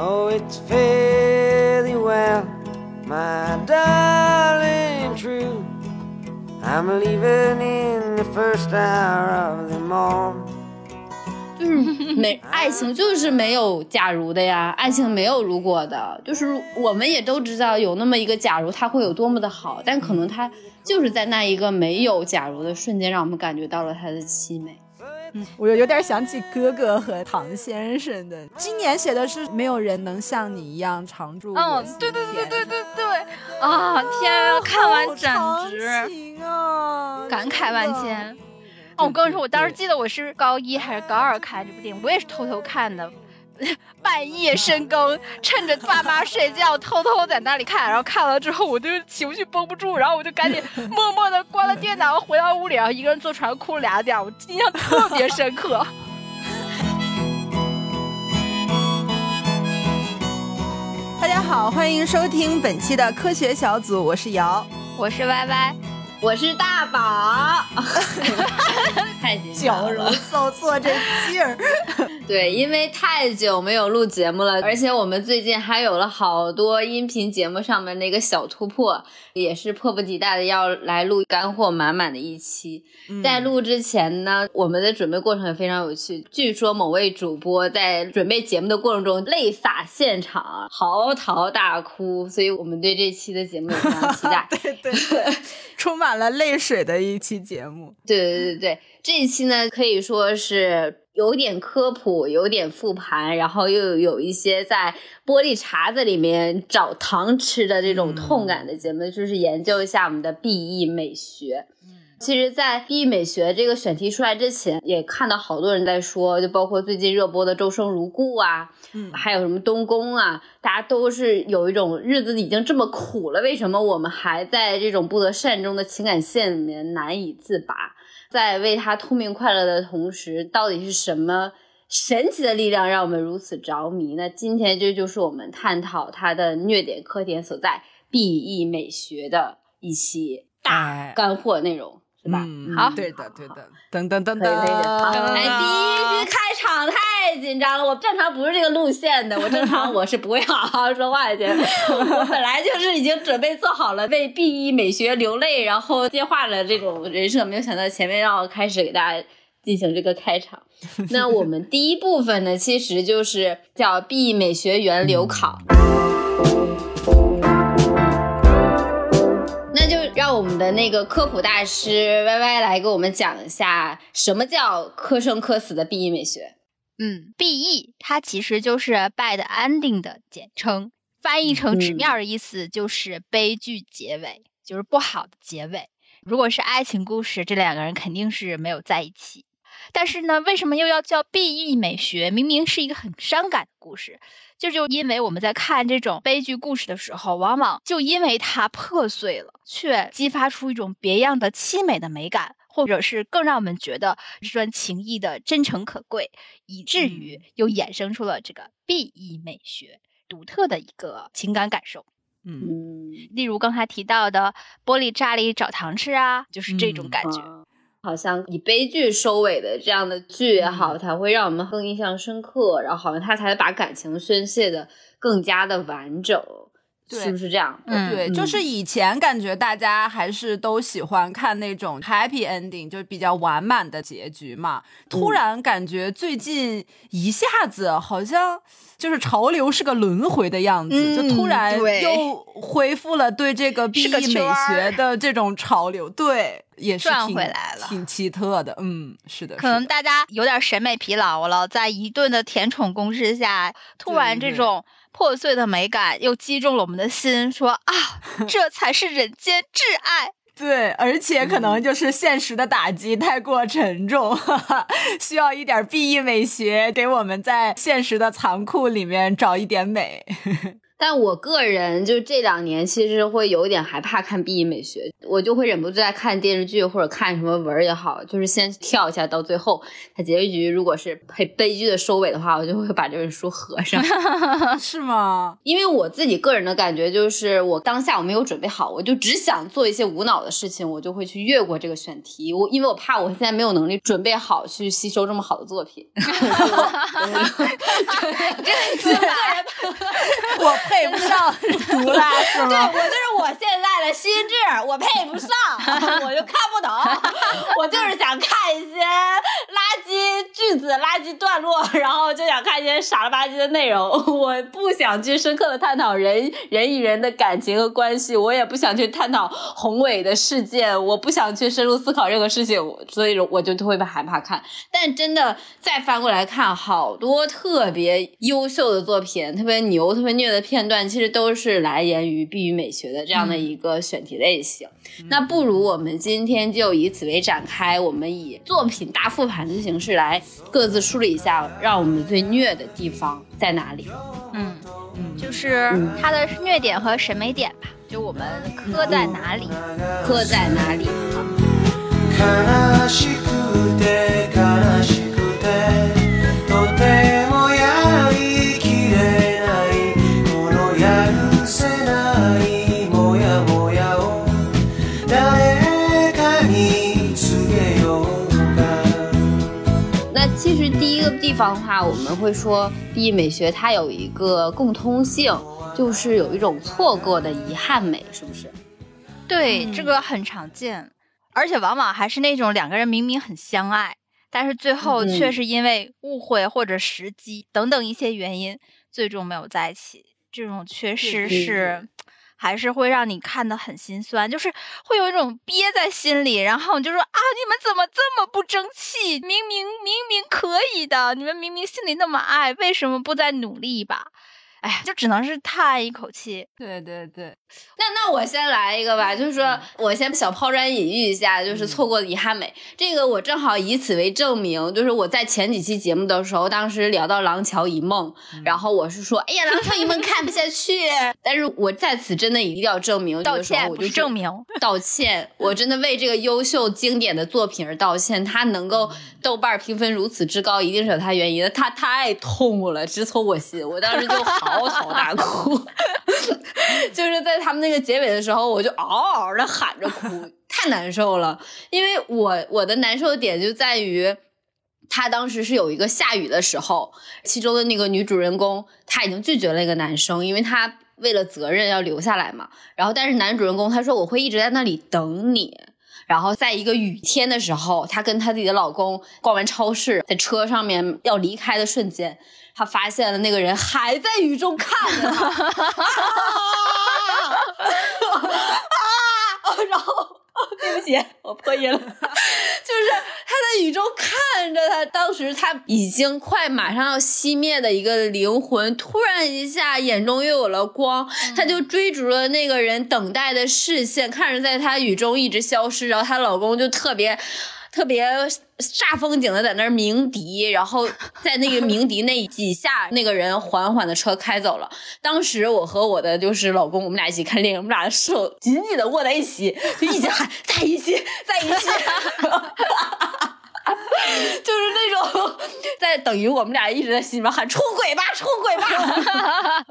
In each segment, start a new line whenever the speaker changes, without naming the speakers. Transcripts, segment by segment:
Oh, it's fairly well, my darling true. I'm leaving in the first hour of the morning.
就是没 爱情就是没有假如的呀，爱情没有如果的，就是我们也都知道有那么一个假如，它会有多么的好，但可能它就是在那一个没有假如的瞬间，让我们感觉到了它的凄美。
嗯，我有点想起哥哥和唐先生的。今年写的是没有人能像你一样常驻。
嗯，对对对对对对啊！天啊，看完简直
啊，
感慨万千。哦，我跟你说，我当时记得我是高一还是高二看这部电影，我也是偷偷看的。半夜深更，趁着爸妈睡觉，偷偷在那里看。然后看了之后，我就情绪绷不住，然后我就赶紧 默默的关了电脑，回到屋里，然后一个人坐床上哭了俩点，我印象特别深刻。
大家好，欢迎收听本期的科学小组，我是瑶，
我是歪歪。
我是大宝，太
矫揉造作这劲儿。
对，因为太久没有录节目了，而且我们最近还有了好多音频节目上面的一个小突破，也是迫不及待的要来录干货满满的一期。在录之前呢，我们的准备过程也非常有趣。据说某位主播在准备节目的过程中泪洒现场，嚎啕大哭，所以我们对这期的节目也非常期待。
对对对，充满。满了泪水的一期节目，
对对对对，这一期呢可以说是有点科普，有点复盘，然后又有一些在玻璃碴子里面找糖吃的这种痛感的节目，就是研究一下我们的 B E 美学。其实，在 B E 美学这个选题出来之前，也看到好多人在说，就包括最近热播的《周生如故》啊，嗯，还有什么东宫啊，大家都是有一种日子已经这么苦了，为什么我们还在这种不得善终的情感线里面难以自拔？在为他痛并快乐的同时，到底是什么神奇的力量让我们如此着迷？那今天这就是我们探讨它的虐点、磕点所在 B E 美学的一期大干货内容。
嗯，
好，
对的，对的，噔噔噔噔，
哎，第一句开场太紧张了，我正常不是这个路线的，我正常我是不会好好说话的，我本来就是已经准备做好了为 B 一美学流泪，然后接话的这种人设，没有想到前面让我开始给大家进行这个开场。那我们第一部分呢，其实就是叫 B E 美学源流考。我们的那个科普大师 Y Y 来给我们讲一下，什么叫科生科死的 B E 美学？
嗯，B E 它其实就是 bad ending 的简称，翻译成纸面的意思就是悲剧结尾，就是不好的结尾。如果是爱情故事，这两个人肯定是没有在一起。但是呢，为什么又要叫 B E 美学？明明是一个很伤感的故事。就就因为我们在看这种悲剧故事的时候，往往就因为它破碎了，却激发出一种别样的凄美的美感，或者是更让我们觉得这段情谊的真诚可贵，以至于又衍生出了这个 B E 美学独特的一个情感感受。
嗯，
例如刚才提到的玻璃渣里找糖吃啊，就是这种感觉。
好像以悲剧收尾的这样的剧也好，才会让我们更印象深刻，然后好像他才把感情宣泄的更加的完整。是不是这样？
对，就是以前感觉大家还是都喜欢看那种 happy ending，就比较完满的结局嘛。突然感觉最近一下子好像就是潮流是个轮回的样子，就突然又恢复了对这个 B E 美学的这种潮流。对，也是
转回来了，
挺奇特的。嗯，是的，
可能大家有点审美疲劳了，在一顿的甜宠攻势下，突然这种。破碎的美感又击中了我们的心，说啊，这才是人间挚爱。
对，而且可能就是现实的打击太过沉重，需要一点 B E 美学给我们在现实的残酷里面找一点美。
但我个人就这两年其实会有一点害怕看 B E 美学，我就会忍不住在看电视剧或者看什么文儿也好，就是先跳一下到最后，它结局如果是很悲剧的收尾的话，我就会把这本书合上。
是吗？
因为我自己个人的感觉就是，我当下我没有准备好，我就只想做一些无脑的事情，我就会去越过这个选题。我因为我怕我现在没有能力准备好去吸收这么好的作品。
这个 人 是吗？
对我就是我现在的心智，我配不上，我就看不懂，我就是想看一些垃圾句子、垃圾段落，然后就想看一些傻了吧唧的内容。我不想去深刻的探讨人人与人的感情和关系，我也不想去探讨宏伟的事件，我不想去深入思考任何事情，所以我就会害怕看。但真的再翻过来看，好多特别优秀的作品，特别牛、特别虐的片段，其实都是来源于碧语美学的这样的一个选题类型。那不如我们今天就以此为展开，我们以作品大复盘的形式来各自梳理一下，让我们最虐的地方在哪里？
嗯，就是它的虐点和审美点吧，就我们磕在哪里。
磕在哪里？
悲
方的话，我们会说第一美学它有一个共通性，就是有一种错过的遗憾美，是不是？
对，
嗯
这个很常见，而且往往还是那种两个人明明很相爱，但是最后
嗯
却是因为误会或者时机等等一些原因，最终没有在一起。这种缺
失
是，还是会让你看得很心酸，就是会有一种憋在心里，然后你就说啊，你们怎么这么不争气？明明明明可以的，你们明明心里那么爱，为什么不再努力一把？哎呀，就只能是叹一口气。
对对对，
那那我先来一个吧，就是说我先小抛砖引玉一下，就是错过的遗憾美。这个我正好以此为证明，就是我在前几期节目的时候，当时聊到《廊桥遗梦》，然后我是说，哎呀，《廊桥遗梦》看不下去，但是我在此真的一定要证明，
道歉
就
证明，
道歉，我真的为这个优秀经典的作品而道歉。它能够豆瓣评分如此之高，一定是有它原因的。它太痛了，直戳我心，我当时就嚎啕大哭，就是在他们那个结尾的时候，我就嗷嗷的喊着哭，太难受了。因为我我的难受点就在于。他当时是有一个下雨的时候，其中的那个女主人公，她已经拒绝了一个男生，因为她为了责任要留下来嘛。然后，但是男主人公他说我会一直在那里等你。然后，在一个雨天的时候，她跟她自己的老公逛完超市，在车上面要离开的瞬间，她发现了那个人还在雨中看着她，啊！然后。对不起，我破音了。就是他在雨中看着他，当时他已经快马上要熄灭的一个灵魂，突然一下眼中又有了光，他就追逐了那个人等待的视线，看着在他雨中一直消失，然后她老公就特别。特别煞风景的在那儿鸣笛，然后在那个鸣笛那几下，那个人缓缓的车开走了。当时我和我的就是老公，我们俩一起看电影，我们俩的手紧紧的握在一起，就一起喊在一起，在一起。就是那种在等于我们俩一直在心里面喊出轨吧，出轨吧。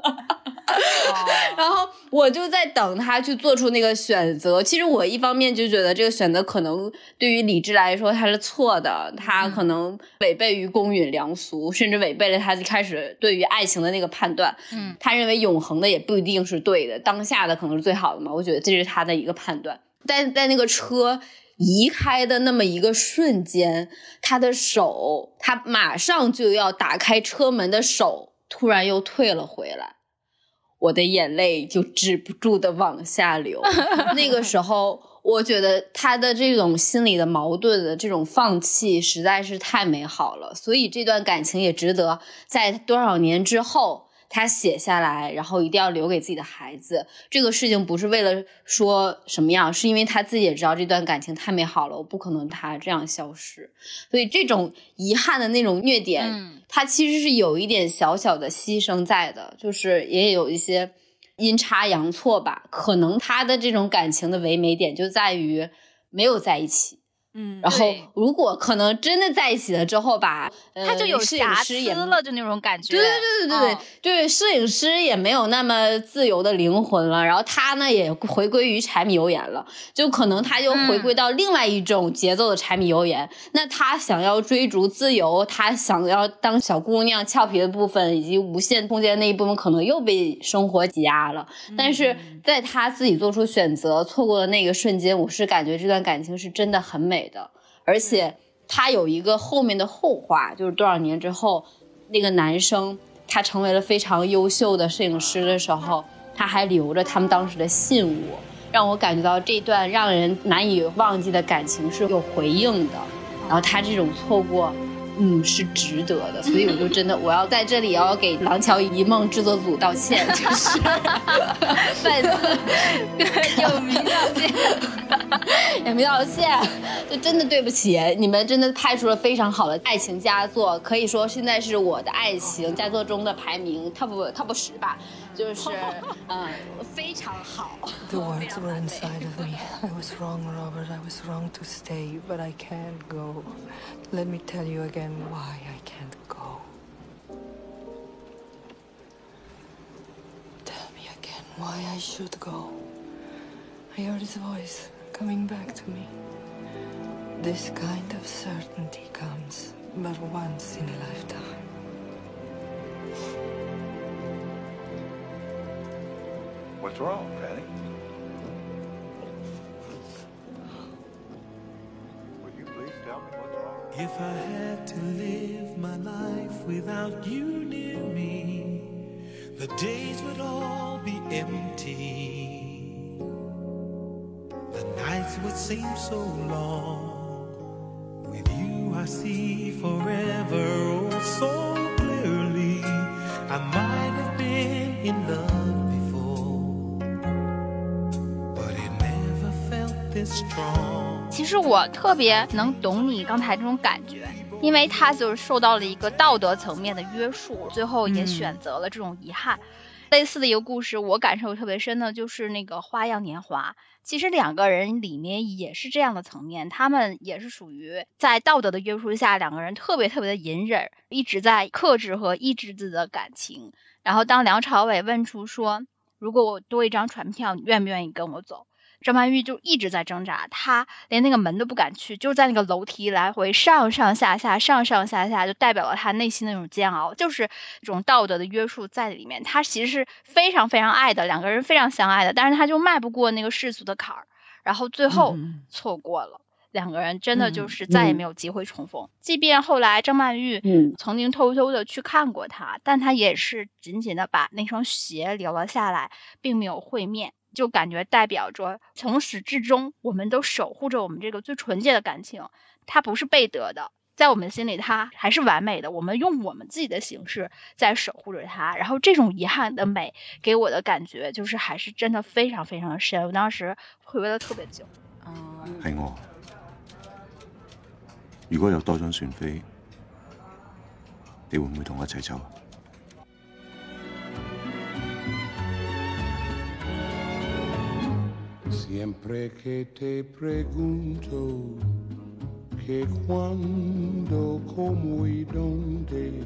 然后我就在等他去做出那个选择。其实我一方面就觉得这个选择可能对于理智来说他是错的，他可能违背于公允良俗，甚至违背了他一开始对于爱情的那个判断。
嗯，
他认为永恒的也不一定是对的，当下的可能是最好的嘛。我觉得这是他的一个判断。但在那个车移开的那么一个瞬间，他的手，他马上就要打开车门的手，突然又退了回来。我的眼泪就止不住的往下流。那个时候，我觉得他的这种心理的矛盾的这种放弃实在是太美好了，所以这段感情也值得在多少年之后。他写下来，然后一定要留给自己的孩子。这个事情不是为了说什么样，是因为他自己也知道这段感情太美好了，我不可能他这样消失。所以这种遗憾的那种虐点，
嗯
它其实是有一点小小的牺牲在的，就是也有一些阴差阳错吧。可能他的这种感情的唯美点就在于没有在一起，
嗯，
然后如果可能真的在一起了之后吧，呃
他就有瑕疵了，就那种感觉。
对对对对对，对，摄影师也没有那么自由的灵魂了，然后他呢也回归于柴米油盐了，就可能他就回归到另外一种节奏的柴米油盐。那他想要追逐自由，他想要当小姑娘俏皮的部分，以及无限空间那一部分，可能又被生活挤压了。但是在他自己做出选择、错过的那个瞬间，我是感觉这段感情是真的很美的，而且他有一个后面的后话，就是多少年之后，那个男生他成为了非常优秀的摄影师的时候，他还留着他们当时的信物，让我感觉到这段让人难以忘记的感情是有回应的。然后他这种错过，嗯，是值得的，所以我就真的我要在这里要给《廊桥遗梦》制作组道歉，就是
粉丝 有名道歉。
也没道歉，就真的对不起，你们真的拍出了非常好的爱情佳作，可以说现在是我的爱情佳作中的排名 top top 十吧，就是嗯非常好。
The words were inside of me. I was wrong, Robert. I was wrong to stay, but I can't go. Let me tell you again why I can't go. Tell me again why I should go. I heard his voice coming back to me. This kind of certainty comes but once in a lifetime.
What's wrong? Will you please tell me what's wrong?
If I had to live my life without you near me, the days would all be empty. The nights would seem so long. With you, I see
其实我特别能懂你刚才这种感觉，因为他就是受到了一个道德层面的约束，最后也
嗯
选择了这种遗憾。类似的一个故事，我感受特别深的就是那个《花样年华》。其实两个人里面也是这样的层面，他们也是属于在道德的约束下，两个人特别特别的隐忍，一直在克制和抑制自己的感情。然后当梁朝伟问出说：“如果我多一张船票，你愿不愿意跟我走？”张曼玉就一直在挣扎，她连那个门都不敢去，就在那个楼梯来回上上下下、上上下下，就代表了她内心的那种煎熬，就是这种道德的约束在里面。她其实是非常非常爱的，两个人非常相爱的，但是她就迈不过那个世俗的坎儿，然后最后
嗯
错过了。两个人真的就
嗯
是再也
嗯
没有机会重逢，即便后来张曼玉
嗯
曾经偷偷的去看过他，但他也是紧紧的把那双鞋留了下来，并没有会面，就感觉代表着从始至终我们都守护着我们这个最纯洁的感情，它不是被得的。在我们心里，它还是完美的。我们用我们自己的形式在守护着它，然后这种遗憾的美给我的感觉就是还是真的非常非常的深。我当时回味了特别久。
嗯，
係我。如果有多张船飛，你会唔会同我一齊走
Siempre que te pregunto que cuándo, cómo y dónde,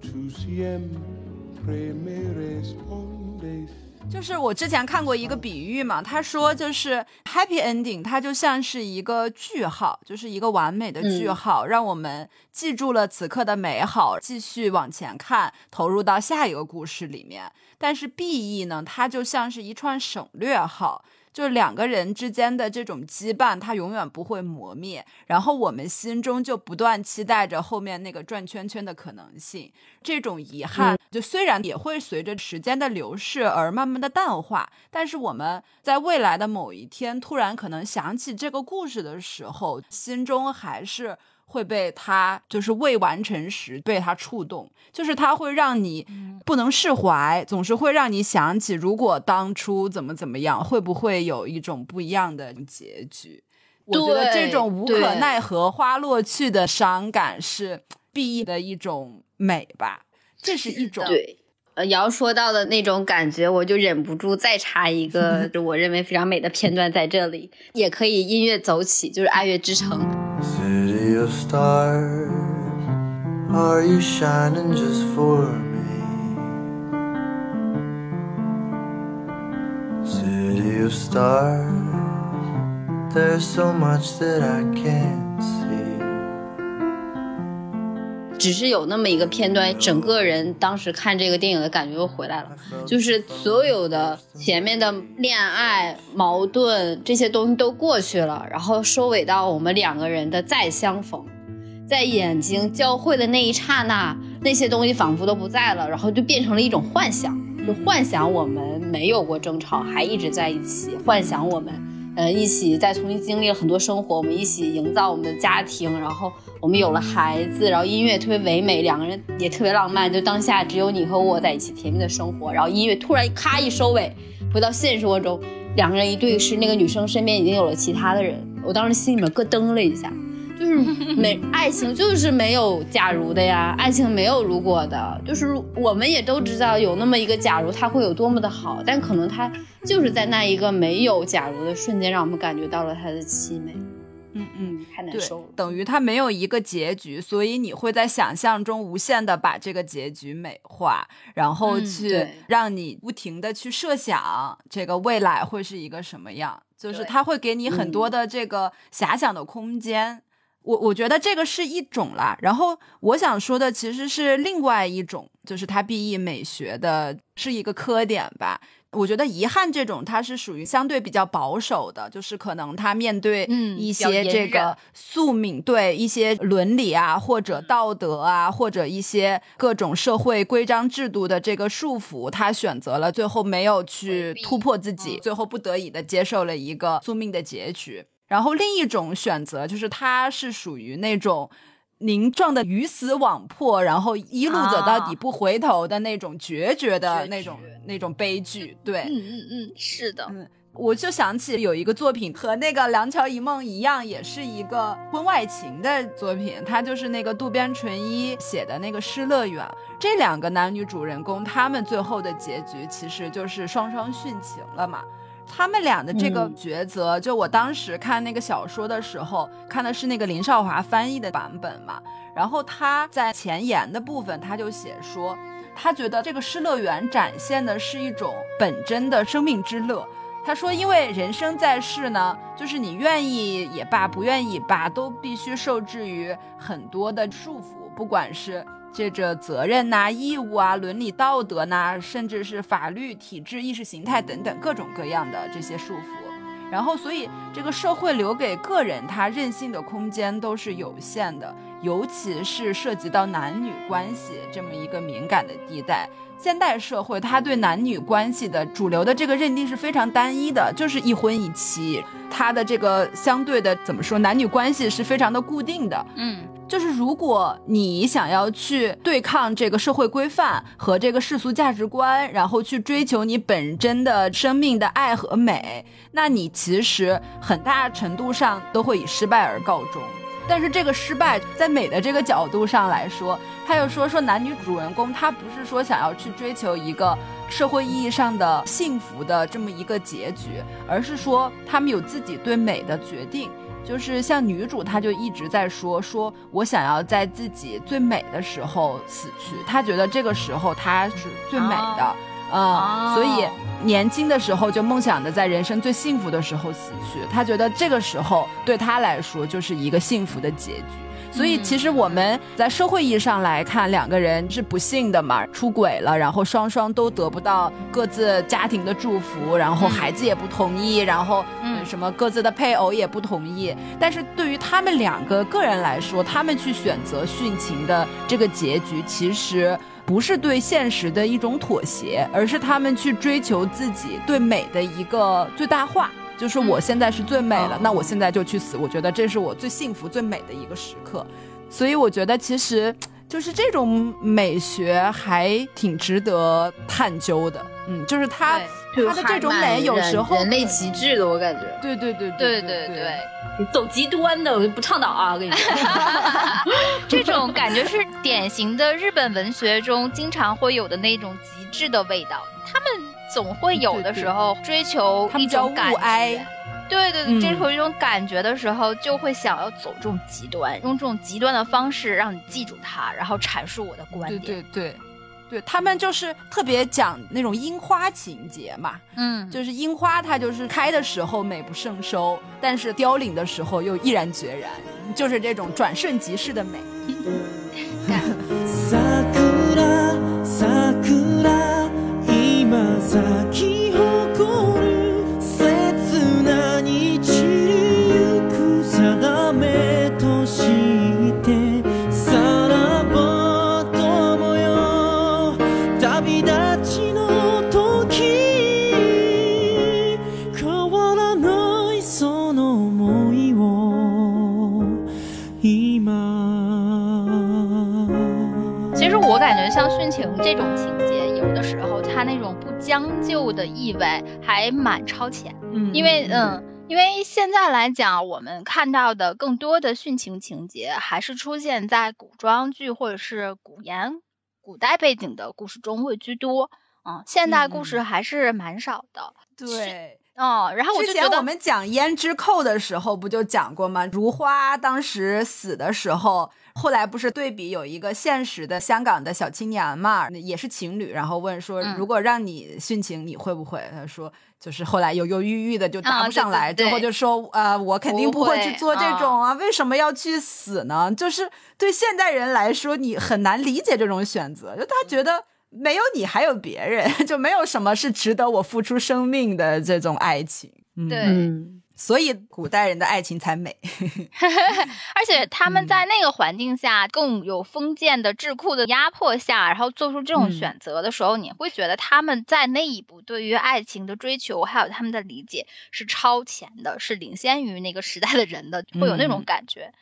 tú siempre me respondes.
就是我之前看过一个比喻嘛，他说就是 happy ending，它就像是一个句号，就是一个完美的句号，让我们记住了此刻的美好，继续往前看，投入到下一个故事里面。但是 B E 呢，它就像是一串省略号。就两个人之间的这种羁绊，它永远不会磨灭，然后我们心中就不断期待着后面那个转圈圈的可能性。这种遗憾，就虽然也会随着时间的流逝而慢慢的淡化，但是我们在未来的某一天突然可能想起这个故事的时候，心中还是。会被他就是未完成时被他触动，就是他会让你不能释怀，总是会让你想起，如果当初怎么怎么样，会不会有一种不一样的结局？我觉得这种无可奈何花落去的伤感是 B E 的一种美吧，这是一种
对。呃，瑶说到的那种感觉，我就忍不住再插一个，就我认为非常美的片段在这里，也可以音乐走起，就是《爱乐之城》。
Of stars, are you shining just for me? City of stars, there's so much that I can't see.
只是有那么一个片段，整个人当时看这个电影的感觉又回来了，就是所有的前面的恋爱、矛盾这些东西都过去了，然后收尾到我们两个人的再相逢，在眼睛交汇的那一刹那，那些东西仿佛都不在了，然后就变成了一种幻想，就幻想我们没有过争吵，还一直在一起，幻想我们。呃，一起再重新经历了很多生活，我们一起营造我们的家庭，然后我们有了孩子，然后音乐特别唯美，两个人也特别浪漫，就当下只有你和我在一起甜蜜的生活，然后音乐突然咔一收尾，回到现实生活中，两个人一对视，那个女生身边已经有了其他的人，我当时心里面咯噔了一下，就是没爱情就是没有假如的呀，爱情没有如果的，就是我们也都知道有那么一个假如，它会有多么的好，但可能它就是在那一个没有假如的瞬间，让我们感觉到了它的凄美，
嗯嗯，
太难受了，。
等于它没有一个结局，所以你会在想象中无限的把这个结局美化，然后
嗯
去让你不停的去设想这个未来会是一个什么样，就是
对
它会给你很多
嗯
的这个遐想的空间。我我觉得这个是一种啦，然后我想说的其实是另外一种，就是它 B E 美学的是一个科点吧。我觉得遗憾这种它是属于相对比较保守的，就是可能他面对一些这个宿命，对一些伦理啊或者道德啊或者一些各种社会规章制度的这个束缚，他选择了最后没有去突破自己，最后不得已的接受了一个宿命的结局。然后另一种选择就是他是属于那种您撞的鱼死网破，然后一路走到底
啊
不回头的那种决绝的那种
绝
那种悲剧。对，
嗯嗯嗯，是的，嗯
我就想起有一个作品和那个《廊桥遗梦》一样，也是一个婚外情的作品，它就是那个渡边淳一写的那个《失乐园》。这两个男女主人公，他们最后的结局其实就是双双殉情了嘛。他们俩的这个
嗯
抉择，就我当时看那个小说的时候，看的是那个林少华翻译的版本嘛。然后他在前言的部分，他就写说，他觉得这个失乐园展现的是一种本真的生命之乐。他说，因为人生在世呢，就是你愿意也罢，不愿意罢，都必须受制于很多的束缚，不管是这这责任呐、义务啊、伦理道德呐、甚至是法律体制、意识形态等等各种各样的这些束缚。然后，所以这个社会留给个人他任性的空间都是有限的，尤其是涉及到男女关系这么一个敏感的地带。现代社会，它对男女关系的主流的这个认定是非常单一的，就是一婚一妻，它的这个相对的怎么说，男女关系是非常的固定的。
嗯
就是如果你想要去对抗这个社会规范和这个世俗价值观，然后去追求你本真的生命的爱和美，那你其实很大程度上都会以失败而告终。但是这个失败，在美的这个角度上来说，他又说说男女主人公，他不是说想要去追求一个社会意义上的幸福的这么一个结局，而是说他们有自己对美的决定。就是像女主，她就一直在说，说我想要在自己最美的时候死去，她觉得这个时候她是最美的，
哦
嗯，
哦
所以年轻的时候就梦想着在人生最幸福的时候死去，她觉得这个时候对她来说就是一个幸福的结局。所以，其实我们在社会意义上来看，两个人是不幸的嘛，出轨了，然后双双都得不到各自家庭的祝福，然后孩子也不同意，然后
嗯
呃什么各自的配偶也不同意。但是对于他们两个个人来说，他们去选择殉情的这个结局，其实不是对现实的一种妥协，而是他们去追求自己对美的一个最大化。就是我现在是最美了，那我现在就去死。我觉得这是我最幸福、最美的一个时刻。所以我觉得其实就是这种美学还挺值得探究的。嗯，就是它
对
它的这种美有时候
人人类极致的，我感觉。
对对对
对
对
对对，
走极端的我就不倡导啊，我跟你说。
这种感觉是典型的日本文学中经常会有的那种极致的味道。他们总会有的时候追求一种感觉。对对对，
嗯。
追求一种感觉的时候，就会想要走这种极端，用这种极端的方式让你记住它，然后阐述我的观
对
点。
对对对，他们就是特别讲那种樱花情节嘛，
嗯，
就是樱花它就是开的时候美不胜收，但是凋零的时候又毅然决然，就是这种转瞬即逝的美。
不将就的意味还蛮超前。
嗯
因为嗯，因为现在来讲，我们看到的更多的殉情情节，还是出现在古装剧或者是古言、古代背景的故事中会居多。嗯，现代故事还是蛮少的。
对。
哦，然后我
之
就觉得
前我们讲胭脂扣的时候，不就讲过吗？如花当时死的时候，后来不是对比有一个现实的香港的小青年嘛，也是情侣，然后问说，
嗯
如果让你殉情，你会不会？他说，就是后来犹犹豫豫的就答
啊
不上来，最后就说，呃，我肯定
不会
去做这种啊，为什么要去死呢？就是对现代人来说，你很难理解这种选择，就他觉得。没有你，还有别人，就没有什么是值得我付出生命的这种爱情。嗯
对
嗯，
所以古代人的爱情才美。
而且他们
嗯
在那个环境下，更有封建的智库的压迫下，然后做出这种
嗯
选择的时候，你会觉得他们在那一步对于爱情的追求，还有他们的理解是超前的，是领先于那个时代的人的，会有那种
嗯
感觉。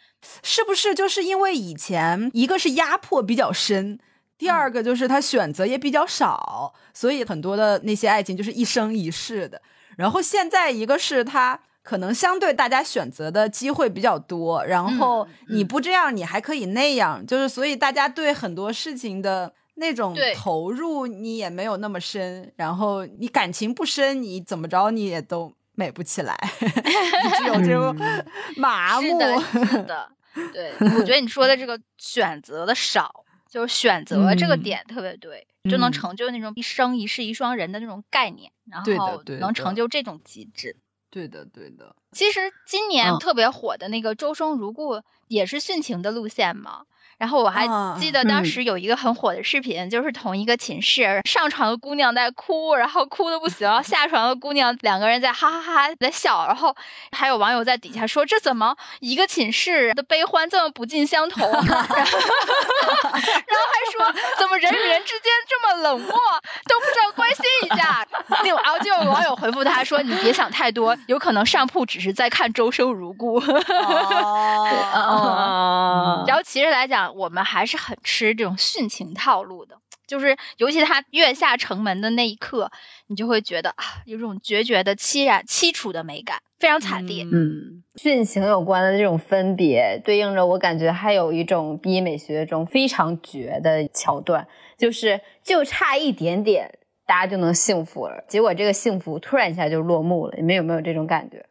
是不是就是因为以前一个是压迫比较深，第二个就是他选择也比较少，所以很多的那些爱情就是一生一世的。然后现在一个是他可能相对大家选择的机会比较多，然后
嗯
你不这样，你还可以那样，就是所以大家对很多事情的。那种投入你也没有那么深，然后你感情不深，你怎么着你也都美不起来，你只有这种 麻木。
是的，是的，对，我觉得你说的这个选择的少，就是选择这个
嗯
点特别对，就能
嗯
成就那种一生一世一双人的那种概念，然后能成就这种极致。
对的，对的。
其实今年
嗯
特别火的那个《周生如故》也是殉情的路线嘛。然后我还
啊
记得当
嗯
时有一个很火的视频，就是同一个寝室上床的姑娘在哭，然后哭的不行，下床的姑娘两个人在哈哈哈在笑，然后还有网友在底下说这怎么一个寝室的悲欢这么不尽相同，然后 然后还说怎么人与人之间这么冷漠，都不知道关心一下。就然后就有网友回复他说你别想太多，有可能上铺只是在看《周生如故》。
哦，
然后其实来讲，我们还是很吃这种殉情套路的，就是尤其他跃下城门的那一刻，你就会觉得啊，有种决绝的凄然凄楚的美感，非常惨烈。
嗯，殉情有关的这种分别，对应着我感觉还有一种 B 美学中非常绝的桥段，就是就差一点点，大家就能幸福了，结果这个幸福突然一下就落幕了。你们有没有这种感觉？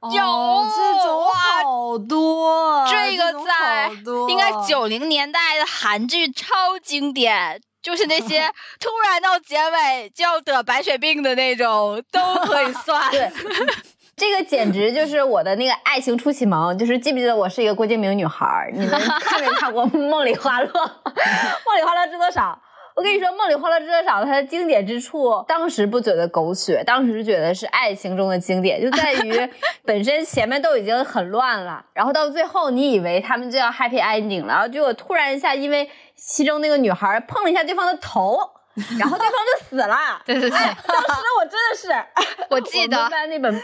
哦
有
这种
哇
好多，
这个在应该九零年代的韩剧超经典，就是那些 突然到结尾就要得白血病的那种都可以算。
对，这个简直就是我的那个爱情初启蒙。就是记不记得我是一个郭敬明女孩儿？你们看没看过《梦里花落》？《梦里花落知多少？我跟你说，《梦里花落知多少》它的经典之处，当时不觉得狗血，当时觉得是爱情中的经典，就在于 本身前面都已经很乱了，然后到最后你以为他们就要 happy ending 了，然后结果突然一下，因为其中那个女孩碰了一下对方的头。然后对方就死了，
对对对
哎，当时我真的是，
我记得
我们班那本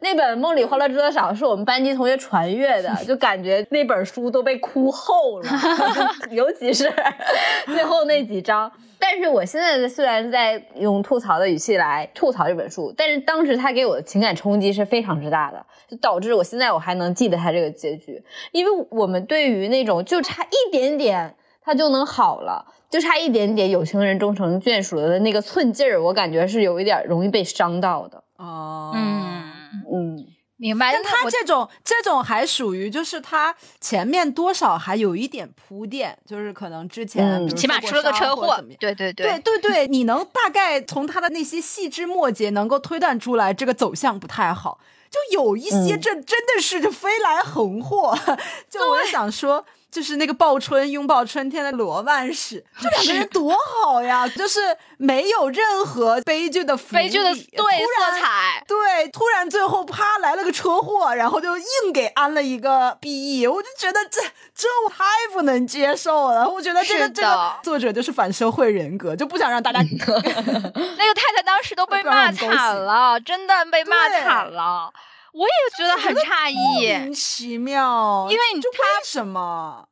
那本《梦里花落知多少》是我们班级同学传阅的，就感觉那本书都被哭厚了，尤其是 最后那几章。但是我现在虽然在用吐槽的语气来吐槽这本书，但是当时他给我的情感冲击是非常之大的，就导致我现在我还能记得他这个结局，因为我们对于那种就差一点点他就能好了。就差一点点有情人终成眷属了的那个寸劲儿，我感觉是有一点容易被伤到的。
哦，
嗯，
嗯，
明白。
但他这种这种还属于就是他前面多少还有一点铺垫，就是可能之前
嗯
起码出了个车祸
伤或者怎么样，
对对
对对对，你能大概从他的那些细枝末节能够推断出来，这个走向不太好。就有一些
嗯
这真的是就飞来横祸，就我想说，就是那个报春拥抱春天的罗曼史，这两个人多好呀，就是没有任何悲剧的伏
悲剧的
笔
对
突然
色彩，
对，突然最后啪来了个车祸，然后就硬给安了一个 BE，我就觉得这这我太不能接受了。我觉得这个这个作者就是反社会人格，就不想让大家
那个太太当时都被骂惨了，真的被骂惨了。我也觉得很诧异莫，
名其妙，
因为你
就
他
为什么？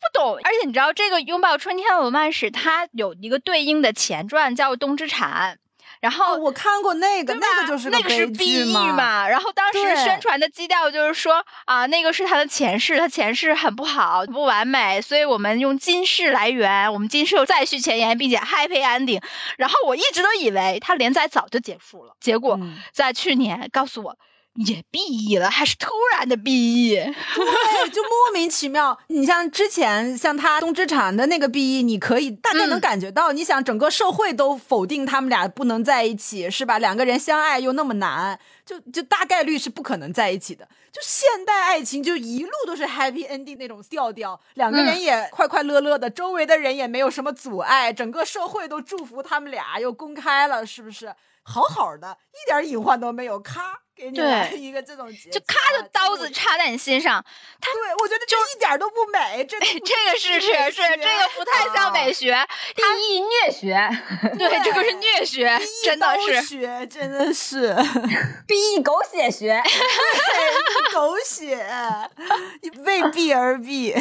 不懂。而且你知道，这个《拥抱春天的罗曼史》它有一个对应的前传叫《冬之蝉》，然后
哦，我看过那个，那个就是
那个是 BE 嘛，然后当时宣传的基调就是说啊，那个是他的前世，他前世很不好，不完美，所以我们用今世来圆，我们今世又再续前缘，并且 happy ending。然后我一直都以为他连载早就结束了，结果
嗯
在去年告诉我也 BE 了，还是突然的 BE。
对，就莫名其妙。你像之前像他东之产的那个 BE，你可以大概能
嗯
感觉到，你想整个社会都否定他们俩不能在一起，是吧？两个人相爱又那么难，就就大概率是不可能在一起的。就现代爱情就一路都是 happy ending 那种调调，两个人
嗯
也快快乐乐的，周围的人也没有什么阻碍，整个社会都祝福他们俩，又公开了，是不是？好好的，一点隐患都没有，咔给你
对
来 一个这种结局，
就咔就刀子
啊
插在你心上，他
对，我觉得这一点都不美，这
这个是是是，这个不太像美学，
第一虐学
对，这个是虐学，真的是。
学，真的是，
BE 狗血学，
对狗血，为必而避。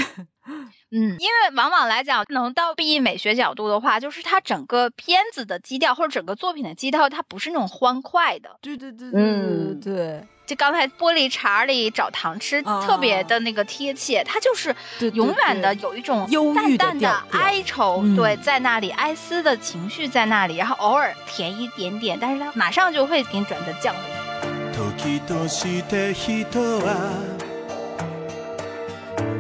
嗯，因为往往来讲，能到 B 美学角度的话，就是它整个片子的基调或者整个作品的基调，它不是那种欢快的。
对对对
嗯
对对
就刚才玻璃碴里找糖吃，
啊
特别的那个贴切，它就是永远的有一种
忧郁的
淡淡的哀愁，
嗯
对，在那里哀思的情绪在那里，然后偶尔甜一点点，但是它马上就会给你转折降临。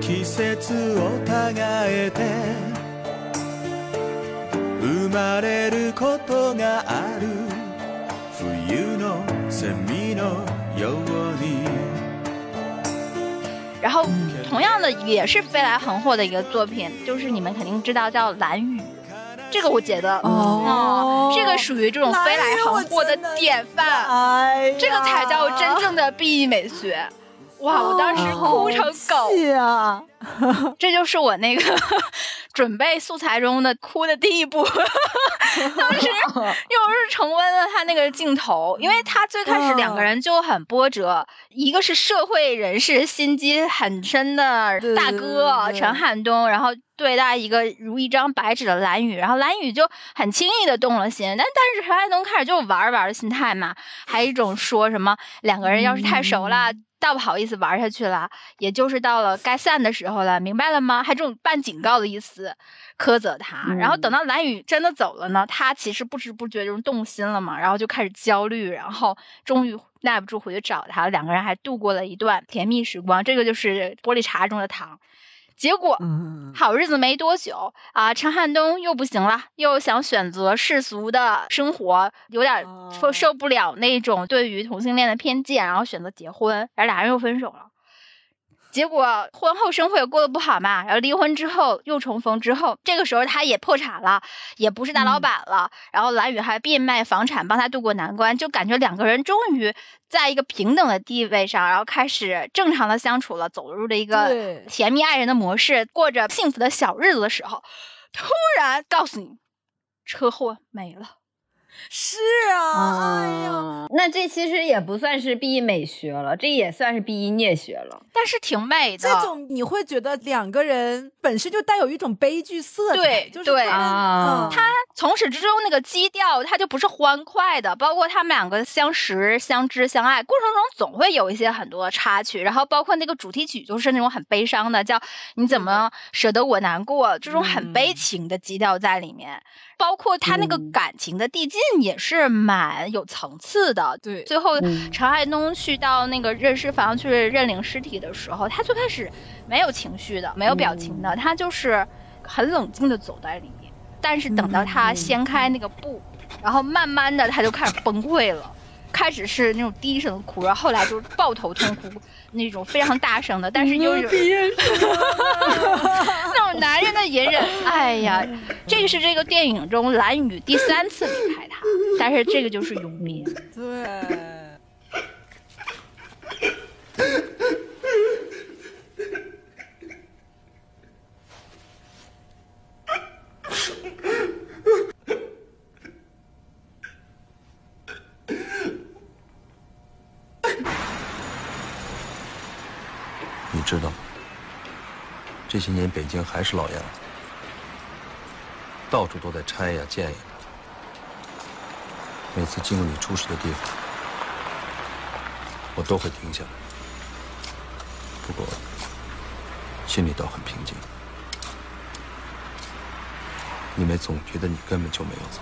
時として人は季節を違えて生まれることがある冬のセミのように
然后同样的也是飞来横祸的一个作品，就是你们肯定知道叫《蓝雨》，这个我觉得
哦
嗯这个属于这种飞来横祸的典范，
哎呀，
这个才叫真正的 B 美学。 哇，我当时哭成狗，
是啊，
这就是我那个 准备素材中的哭的第一步。当时又是重温了他那个镜头，因为他最开始两个人就很波折，一个是社会人士心机很深的大哥陈汉东，然后对待一个如一张白纸的蓝雨，然后蓝雨就很轻易的动了心，但但是陈汉东开始就玩玩的心态嘛，还有一种说什么两个人要是太熟了。倒不好意思玩下去了，也就是到了该散的时候了，明白了吗？还这种半警告的意思，苛责他。然后等到蓝雨真的走了呢，他其实不知不觉中动心了嘛，然后就开始焦虑，然后终于耐不住回去找他，两个人还度过了一段甜蜜时光。这个就是玻璃茶中的糖。结果
嗯，
好日子没多久啊，陈汉东又不行了，又想选择世俗的生活，有点
哦
受受不了那种对于同性恋的偏见，然后选择结婚，然后俩人又分手了。结果婚后生活也过得不好嘛，然后离婚之后又重逢之后，这个时候他也破产了，也不是大老板了，然后蓝宇还变卖房产帮他渡过难关，就感觉两个人终于在一个平等的地位上，然后开始正常的相处了，走入了一个
对。
甜蜜爱人的模式，过着幸福的小日子的时候，突然告诉你，车祸没了。
是啊，哎呀，
嗯，那这其实也不算是 B E 美学了，这也算是 B E 虐学了。
但是挺美的。
这种你会觉得两个人本身就带有一种悲剧色彩，
对
就是
对
他们
啊
嗯
从始至终那个基调，他就不是欢快的，包括他们两个相识、相知、相爱过程中，总会有一些很多插曲，然后包括那个主题曲就是那种很悲伤的，叫“你怎么舍得我难过”这种很悲情的基调在里面，包括他那个
嗯
感情的递进也是蛮有层次的。
对
最后
嗯
陈海东去到那个认尸房去认领尸体的时候，他最开始没有情绪的，没有表情的，他就是很冷静的走在里面。但是等到他掀开那个布，然后慢慢的他就开始崩溃了。开始是那种低声的哭，然后后来就是抱头痛哭，那种非常大声的，但是又有 那种男人的隐忍。哎呀，这个是这个电影中蓝宇第三次离开他，但是这个就是永别。
对。
知道，这些年北京还是老样子，到处都在拆呀建呀。每次经过你出事的地方，我都会停下来，不过心里倒很平静，因为总觉得你根本就没有走。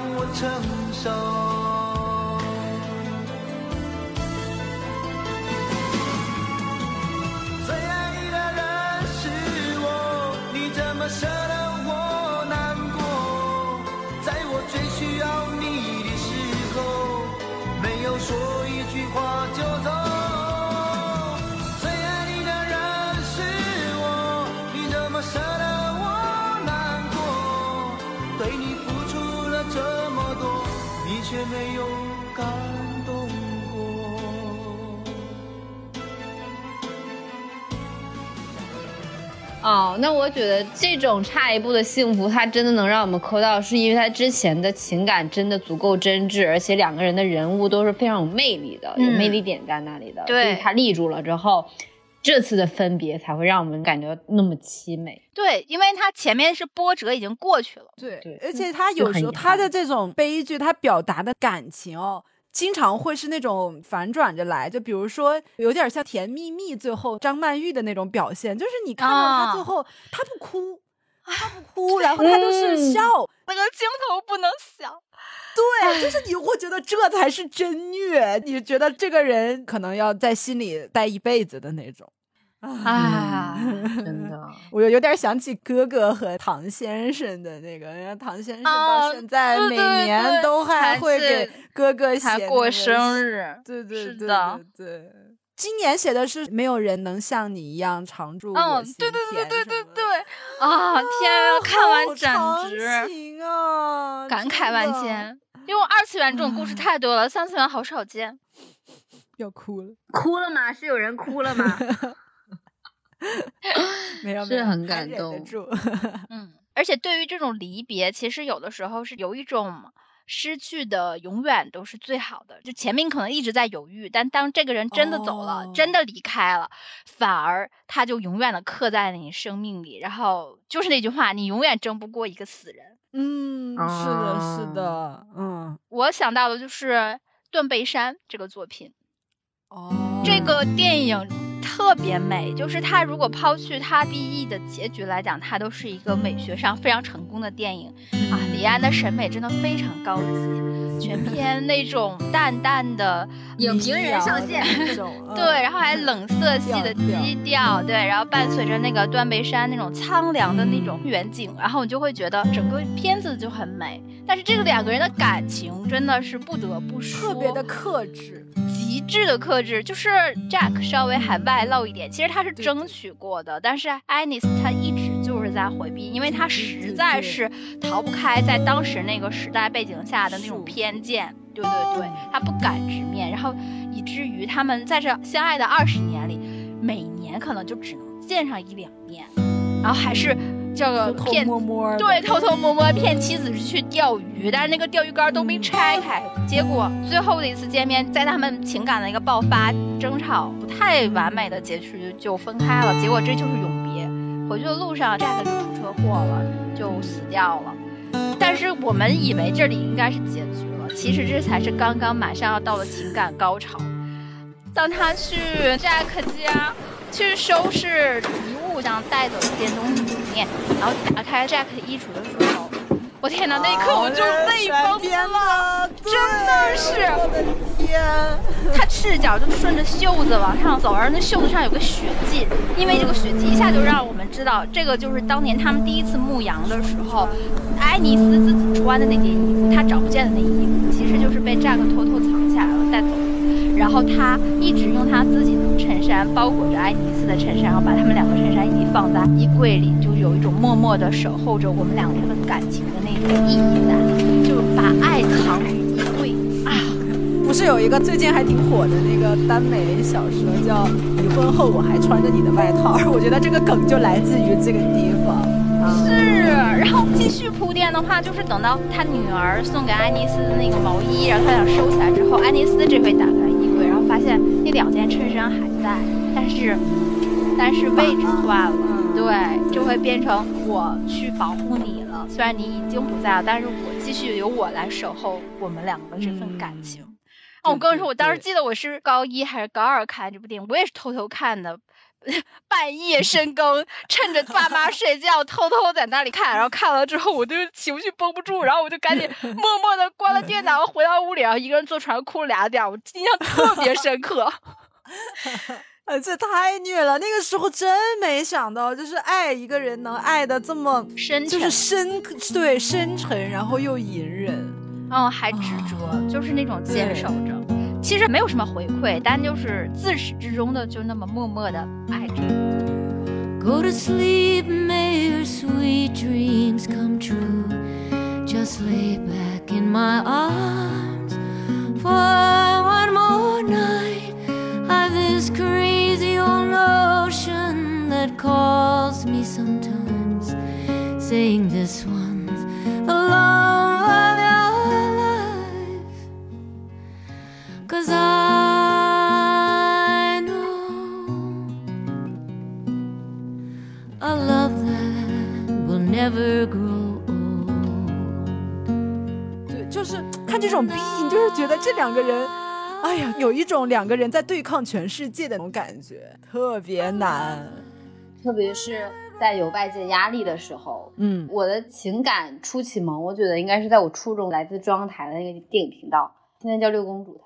承受？却没有感动过。
哦，那我觉得这种差一步的幸福，它真的能让我们抠到，是因为他之前的情感真的足够真挚，而且两个人的人物都是非常有魅力的，有
嗯
魅力点在那里的。
对
所以他立住了之后，这次的分别才会让我们感觉那么凄美。
对，因为他前面是波折已经过去了。
对，
对
而且他有时候他的这种悲剧，他表达的感情哦，经常会是那种反转着来，就比如说有点像《甜蜜蜜》最后张曼玉的那种表现，就是你看到他最
啊
后、他不哭，他不哭，然后他就是
嗯
笑，
那个镜头不能想，
对，就是你会觉得这才是真虐，你觉得这个人可能要在心里待一辈子的那种。
啊，
真的，
我有有点想起哥哥和唐先生的那个，人家唐先生到
啊
现在每年都还
还
会给哥哥写
生日，
对对对对。今年写的是没有人能像你一样常驻我
嗯，
心
对对对
田
对对
什么的
对，啊，天啊，看完
好
简直
情啊，
感慨万，千。因为二次元这种故事太多了，三次元好少见。
要哭了，
哭了吗？是有人哭了吗？
没有，没有
是很感动
住
嗯，而且对于这种离别，其实有的时候是有一种失去的，永远都是最好的。就前面可能一直在犹豫，但当这个人真的走了，真
哦
的离开了，反而他就永远的刻在了你生命里。然后就是那句话，你永远争不过一个死人。
嗯，是的，是的，嗯，
我想到的就是《断背山》这个作品。
哦，
这个电影特别美，就是它如果抛去它 BE 的结局来讲，它都是一个美学上非常成功的电影啊。李安的审美真的非常高级，全篇那种淡淡的
影评人上线，
那种，嗯
对，然后还冷色系的基调，对，然后伴随着那个断背山那种苍凉的那种远景，然后你就会觉得整个片子就很美。但是这个两个人的感情真的是不得不说，
特别的克制，
极致的克制，就是 Jack 稍微还外露一点，其实他是争取过的，但是爱丽丝她一直就是在回避，因为他实在是逃不开在当时那个时代背景下的那种偏见，对对对，他不敢直面，然后以至于他们在这相爱的二十年里，每年可能就只能见上一两面，然后还是这个
偷偷
骗
摸摸，
对，偷偷摸摸骗妻子去钓鱼，但是那个钓鱼竿都没拆开。结果最后的一次见面，在他们情感的一个爆发、争吵不太完美的结局就分开了。结果这就是永别。回去的路上，Jack 就出车祸了，就死掉了。但是我们以为这里应该是结局了，其实这才是刚刚马上要到的情感高潮。当他去 Jack 家去收拾遗物，想带走一些东西里面，然后打开 Jack 的衣橱的时候，我天哪！那一刻我就泪崩了，真的是。
我的天，
他赤脚就顺着袖子往上走，而那袖子上有个血迹，因为这个血迹一下就让我们知道，这个就是当年他们第一次牧羊的时候，爱尼斯自己穿的那件衣服，他找不见的那衣服，其实就是被 Jack 偷偷藏起来了带走的。然后他一直用他自己的衬衫包裹着爱丽丝的衬衫，然后把他们两个衬衫一起放在衣柜里，就有一种默默的守候着我们两个人的感情的那种意义在，就把爱藏于衣柜啊。
不是有一个最近还挺火的那个耽美小说叫《离婚后我还穿着你的外套》，我觉得这个梗就来自于这个地方。
是，然后继续铺垫的话，就是等到他女儿送给爱妮丝的那个毛衣，然后他想收起来之后，爱妮丝这回打开那两件衬衫还在，但是但是位置换了，对，就会变成我去保护你了，虽然你已经不在了，但是我继续由我来守候我们两个这份感情。哦，我跟你说，我当时记得我是高一还是高二看这部电影，我也是偷偷看的。半夜深更，趁着爸妈睡觉，偷偷在那里看，然后看了之后，我就情绪绷不住，然后我就赶紧 默默的关了电脑，回到屋里，然后一个人坐床上哭了俩点，我印象特别深刻。
呃，这太虐了！那个时候真没想到，就是爱一个人能爱的这么
深沉，
就是深对深沉，然后又隐忍，
嗯，还执着，就是那种坚守着。其实没有什么回馈，但就是自始至终的就那么默默的爱着。
Go to sleep, may your sweet dreams come true. Just lay back in my arms for one more night. I've this crazy old notion that calls me sometimes, saying this
one. 这两个人，哎呀，有一种两个人在对抗全世界的那种感觉，特别难。
特别是在有外界压力的时候，
嗯，
我的情感初启蒙，我觉得应该是在我初中来自中央台的那个电影频道，现在叫六公主台，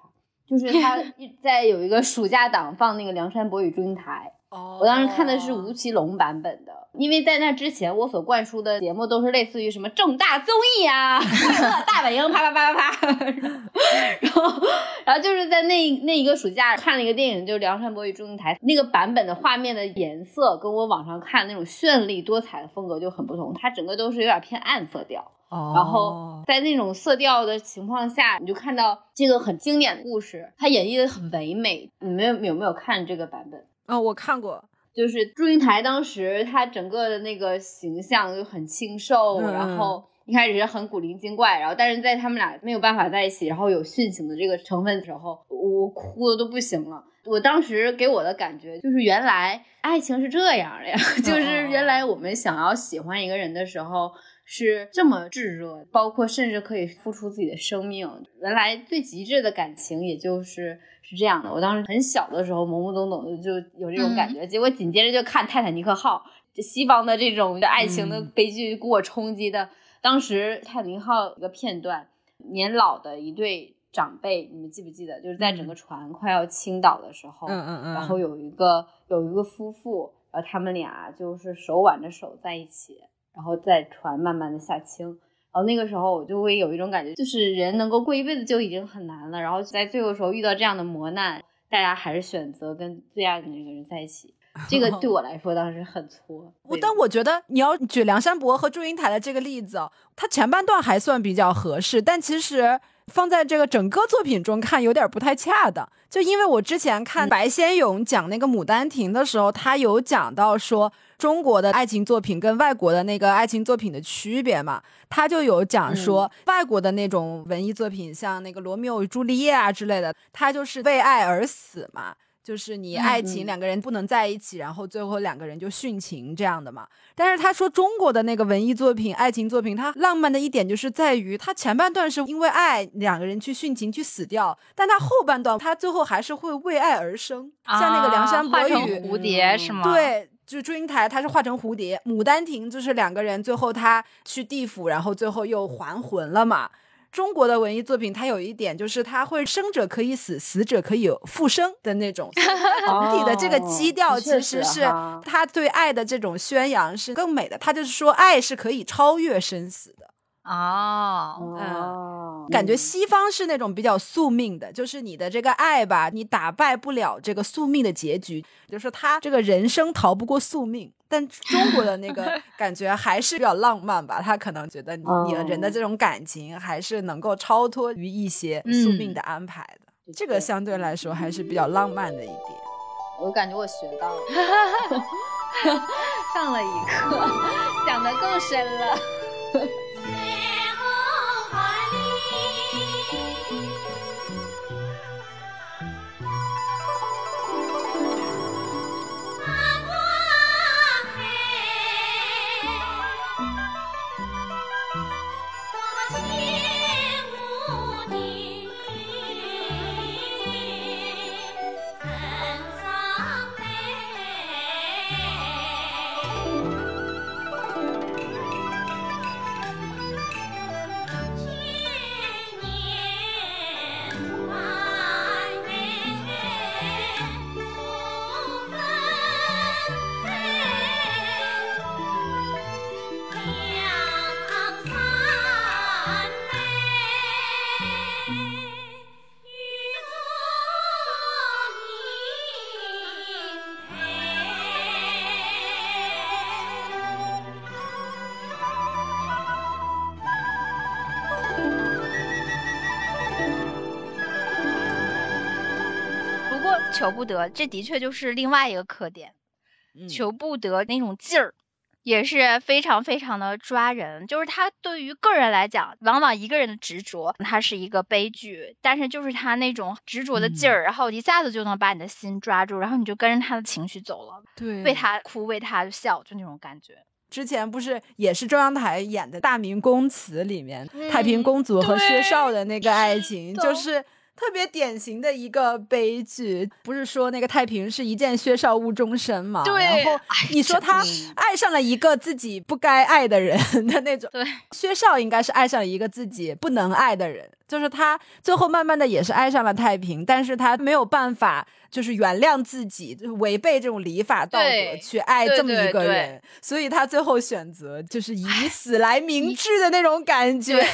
就是他 在有一个暑假档放那个《梁山伯与祝英台》，
哦
我当时看的是吴奇隆版本的，因为在那之前我所灌输的节目都是类似于什么正大综艺啊、快 乐大本营，啪啪啪啪啪，然后然后就是在那那一个暑假看了一个电影，就是《梁山伯与祝英台》那个版本的画面的颜色跟我网上看那种绚丽多彩的风格就很不同，它整个都是有点偏暗色调。
哦
然后在那种色调的情况下，你就看到这个很经典的故事，它演绎的很唯美。你们有有没有看这个版本？
哦，我看过，
就是祝英台当时她整个的那个形象就很清瘦，
嗯
然后一开始是很古灵精怪，然后但是在他们俩没有办法在一起，然后有殉情的这个成分的时候，我哭的都不行了。我当时给我的感觉就是，原来爱情是这样的呀，就是原来我们想要喜欢一个人的时候是这么炙热，包括甚至可以付出自己的生命。原来最极致的感情，也就是是这样的。我当时很小的时候，懵懵懂懂的就有这种感觉，结果紧接着就看《泰坦尼克号》，这西方的这种的爱情的
嗯
悲剧给我冲击的。当时《泰坦尼克号》有一个片段，年老的一对长辈，你们记不记得？就是在整个船快要倾倒的时候，
嗯嗯嗯，
然后有一个有一个夫妇，然后他们俩就是手挽着手在一起，然后在船慢慢的下倾。然后那个时候我就会有一种感觉，就是人能够过一辈子就已经很难了，然后在最后时候遇到这样的磨难，大家还是选择跟最爱的那个人在一起。这个对我来说当时很挫。
我但我觉得你要举梁山伯和祝英台的这个例子哦，它前半段还算比较合适，但其实放在这个整个作品中看有点不太恰当。就因为我之前看白先勇讲那个《牡丹亭》的时候，他有讲到说中国的爱情作品跟外国的那个爱情作品的区别嘛，他就有讲说外国的那种文艺作品，像那个《罗密欧与朱丽叶》啊之类的，他就是为爱而死嘛。就是你爱情
嗯
两个人不能在一起，然后最后两个人就殉情这样的嘛。但是他说中国的那个文艺作品、爱情作品，它浪漫的一点就是在于，它前半段是因为爱两个人去殉情去死掉，但他后半段他最后还是会为爱而生，像那个梁山伯与
蝴蝶是吗？，
对，就祝英台她是化成蝴蝶，牡丹亭就是两个人最后他去地府，然后最后又还魂了嘛。中国的文艺作品，它有一点就是它会生者可以死，死者可以复生的那种。整体的这个基调
哦
其实是他对爱的这种宣扬是更美的。他就是说，爱是可以超越生死的。
哦，
哦，
感觉西方是那种比较宿命的，就是你的这个爱吧，你打败不了这个宿命的结局，就是他这个人生逃不过宿命。但中国的那个感觉还是比较浪漫吧，他可能觉得你你的人的这种感情还是能够超脱于一些宿命的安排的。这个相对来说还是比较浪漫的一点。
我感觉我学到了，上了一课，讲的更深了。
不得，这的确就是另外一个特点，
嗯
求不得那种劲儿。也是非常非常的抓人，就是他对于个人来讲，往往一个人的执着，他是一个悲剧，但是就是他那种执着的劲儿，然后一下子就能把你的心抓住，然后你就跟着他的情绪走了，
对
为他哭，为他笑，就那种感觉。
之前不是也是中央台演的《大明宫词》里面，
嗯
太平公主和薛
对
绍的那个爱情，就是特别典型的一个悲剧，不是说那个太平是一见薛少误终身嘛？
对
然后
哎
你说他爱上了一个自己不该爱的人的那种，
对，
薛少应该是爱上了一个自己不能爱的人，就是他最后慢慢的也是爱上了太平，但是他没有办法就是原谅自己，就是违背这种礼法道德去爱这么一
对对
个人，所以他最后选择就是以死来明志的那种感觉。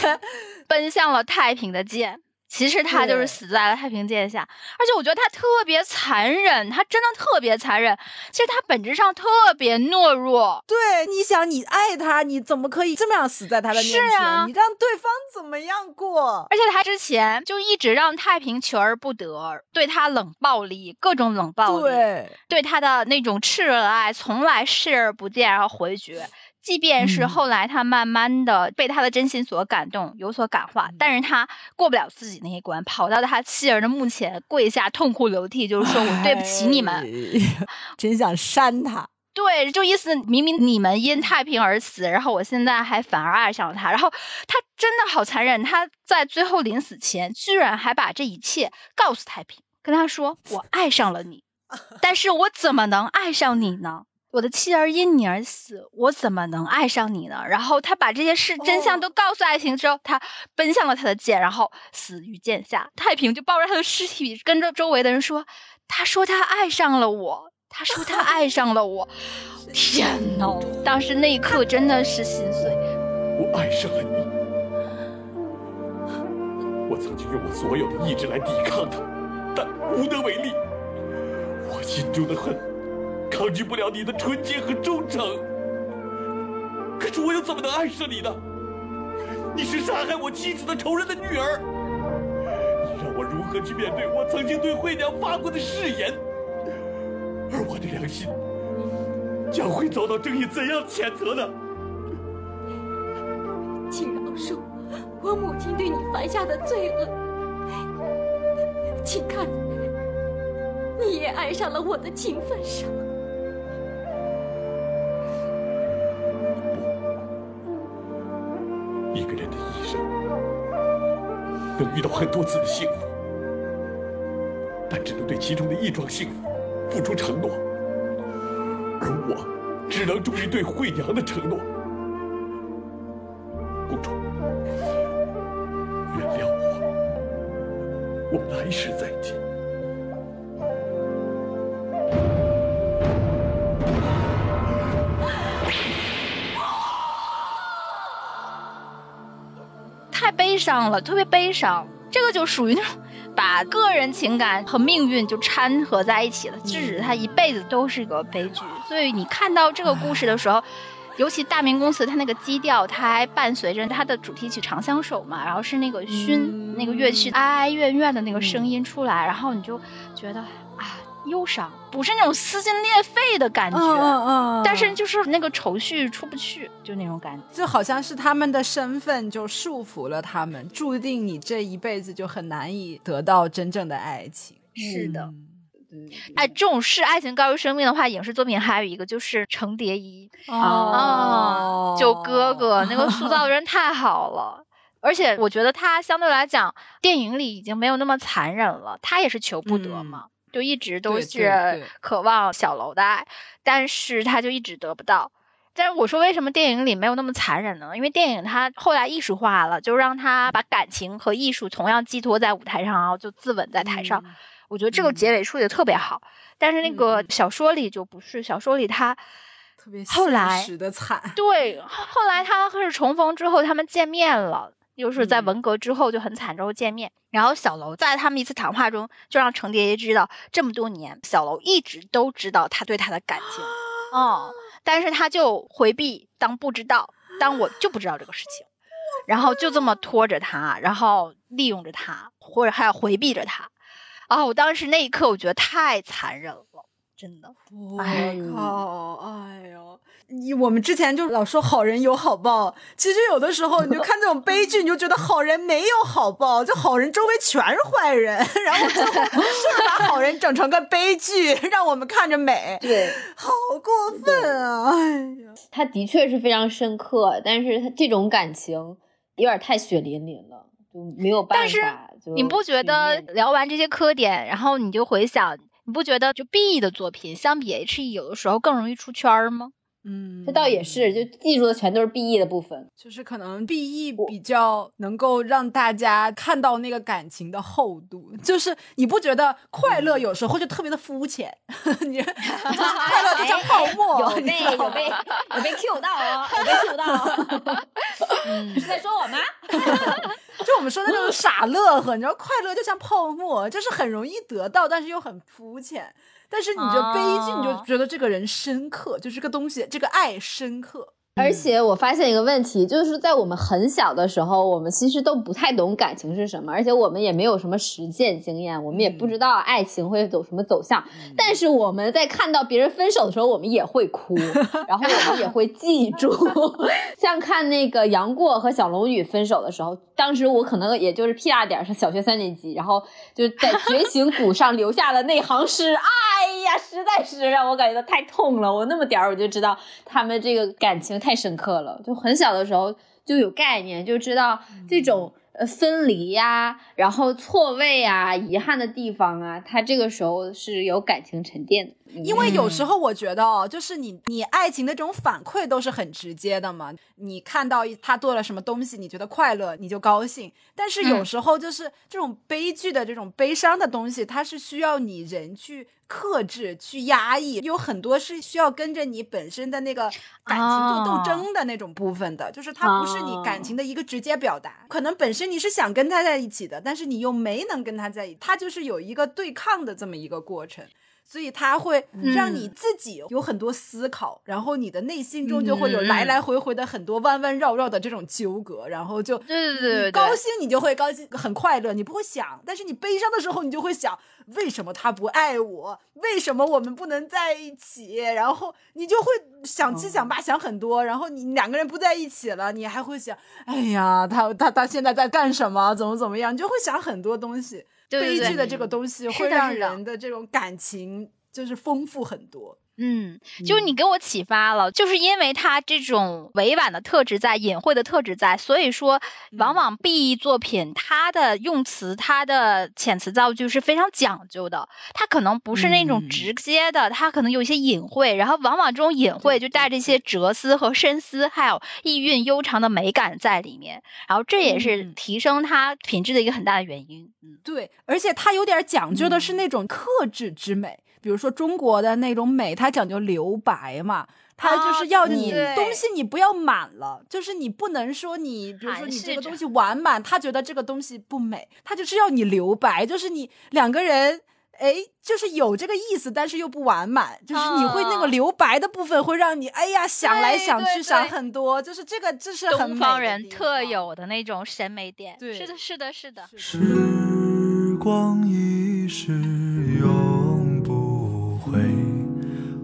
奔向了太平的剑。其实他就是死在了太平剑下，而且我觉得他特别残忍，他真的特别残忍。其实他本质上特别懦弱，
对，你想你爱他，你怎么可以这么样死在他的面前？
是啊
你让对方怎么样过？
而且他之前就一直让太平求而不得，对他冷暴力，各种冷暴力，
对，
对他的那种炽热的爱从来视而不见，然后回绝。即便是
嗯
后来他慢慢的被他的真心所感动，有所感化，但是他过不了自己那一关，跑到他妻儿的墓前跪下痛哭流涕，就是说我对不起你们。
哎，真想扇他。
对，就意思明明你们因太平而死，然后我现在还反而爱上了他，然后他真的好残忍，他在最后临死前居然还把这一切告诉太平，跟他说我爱上了你，但是我怎么能爱上你呢？我的妻儿因你而死，我怎么能爱上你呢？然后他把这些事真相
哦
都告诉爱情之后，他奔向了他的剑，然后死于剑下。太平就抱着他的尸体，跟着周围的人说：“他说他爱上了我，他说他爱上了我。”天呐！当时那一刻真的是心碎。
我爱上了你。我曾经用我所有的意志来抵抗他，但无能为力。我心中的恨，抗拒不了你的纯洁和忠诚。可是我又怎么能爱上你呢？你是杀害我妻子的仇人的女儿。你让我如何去面对我曾经对惠娘发过的誓言？而我的良心将会遭到正义怎样谴责呢？
请饶恕我母亲对你犯下的罪恶。请看，你也爱上了我的情分上。
能遇到很多次的幸福，但只能对其中的一桩幸福付出承诺，而我只能忠于对惠娘的承诺。公主，原谅我，我们来世再
伤了，特别悲伤。这个就属于那种把个人情感和命运就掺和在一起了，致使他一辈子都是个悲剧。所以你看到这个故事的时候，尤其大明宫词，它那个基调，它还伴随着它的主题曲《长相守》嘛，然后是那个埙、那个乐器哀哀怨怨的那个声音出来，然后你就觉得啊忧伤，不是那种撕心裂肺的感觉，
嗯嗯嗯
但是就是那个愁绪出不去，就那种感觉。
就好像是他们的身份就束缚了他们，注定你这一辈子就很难以得到真正的爱情。
是的。
嗯
哎，这种视爱情高于生命的话，影视作品还有一个就是程蝶衣
哦
啊，九哥哥那个塑造的人太好了。而且我觉得他相对来讲，电影里已经没有那么残忍了。他也是求不得嘛，就一直都是渴望小楼的爱，但是他就一直得不到。但是我说为什么电影里没有那么残忍呢？因为电影它后来艺术化了，就让他把感情和艺术同样寄托在舞台上，然后就自刎在台上。我觉得这个结尾处理的特别好，但是那个小说里就不是，小说里他
特别
后来
现实的惨，
对，后后来他和是重逢之后，他们见面了，又是
嗯
在文革之后就很惨之后见面。然后小楼在他们一次谈话中，就让程蝶衣知道，这么多年小楼一直都知道他对他的感情，哦，但是他就回避，当不知道，当我就不知道这个事情，然后就这么拖着他，然后利用着他，或者还要回避着他。啊，我当时那一刻我觉得太残忍了，真的。
我靠！哎呦，你我们之前就老说好人有好报，其实有的时候你就看这种悲剧，你就觉得好人没有好报，就好人周围全是坏人，然后最后就是把好人整成个悲剧，让我们看着美。
对，
好过分啊！哎呀，
他的确是非常深刻，但是他这种感情有点太血淋淋了。就没有办法
但是
法。
你不觉得聊完这些磕点，然后你就回想，你不觉得就 B E 的作品相比 H E 有的时候更容易出圈儿吗？
嗯，
这倒也是，就记住的全都是 B E 的部分。
就是可能 B E 比较能够让大家看到那个感情的厚度，就是你不觉得快乐有时候就特别的肤浅，你就 是快乐就像泡沫，
有被有被有被 Q 到哦，有被 Q 到哦。
嗯
是在说我吗？
就我们说的那种傻乐呵，你知道，快乐就像泡沫，就是很容易得到，但是又很肤浅。但是你就悲剧，你就
哦
觉得这个人深刻，就这个东西，这个爱深刻。
而且我发现一个问题，就是在我们很小的时候，我们其实都不太懂感情是什么，而且我们也没有什么实践经验，我们也不知道爱情会走什么走向。但是我们在看到别人分手的时候，我们也会哭，然后我们也会记住。像看那个杨过和小龙女分手的时候，当时我可能也就是屁大点儿，是小学三年级，然后就在觉醒谷上留下了那行诗，哎呀，实在是让我感觉到太痛了。我那么点儿我就知道他们这个感情太深刻了，就很小的时候就有概念，就知道这种呃分离呀、然后错位啊、遗憾的地方啊，他这个时候是有感情沉淀的。
因为有时候我觉得哦，就是你你爱情的这种反馈都是很直接的嘛。你看到他做了什么东西，你觉得快乐，你就高兴。但是有时候就是这种悲剧的这种悲伤的东西，它是需要你人去克制、去压抑，有很多是需要跟着你本身的那个感情做斗争的那种部分的，就是它不是你感情的一个直接表达。可能本身你是想跟他在一起的，但是你又没能跟他在一起，他就是有一个对抗的这么一个过程。所以它会让你自己有很多思考，然后你的内心中就会有来来回回的很多弯弯绕绕的这种纠葛，然后就
对对对
高兴你就会高兴，很快乐，你不会想；但是你悲伤的时候，你就会想，为什么他不爱我？为什么我们不能在一起？然后你就会想七想八想很多，然后你两个人不在一起了，你还会想，哎呀，他他他现在在干什么？怎么怎么样？你就会想很多东西。悲剧的这个东西会让人的这种感情就是丰富很多。
嗯，就是你给我启发了，就是因为他这种委婉的特质在，隐晦的特质在，所以说往。往 B E 作品它的用词、它的遣词造句是非常讲究的，它可能不是那种
嗯
直。接的，它可能有一些隐晦，然后往往这种隐晦就带着一些。哲思和深思，还有意蕴悠长的美感在里面，然后这也是
嗯。
提升它品质的一个很大的原因。嗯，
对，而且它有点讲究的是那种克制之美，比如说中国的那种美，它讲究留白嘛。它就是要你
对
东西你不要满了，就是你不能说你，比如说你这个东西完满，他觉得这个东西不美，他就是要你留白，就是你两个人。哎，就是有这个意思，但是又不完满，就是你会那个
哦
留白的部分会让你，哎呀，想来想去，想
对
很多，就是这个，这是
东方人特有的那种审美点。
对
是的，是的，是的。
时光一逝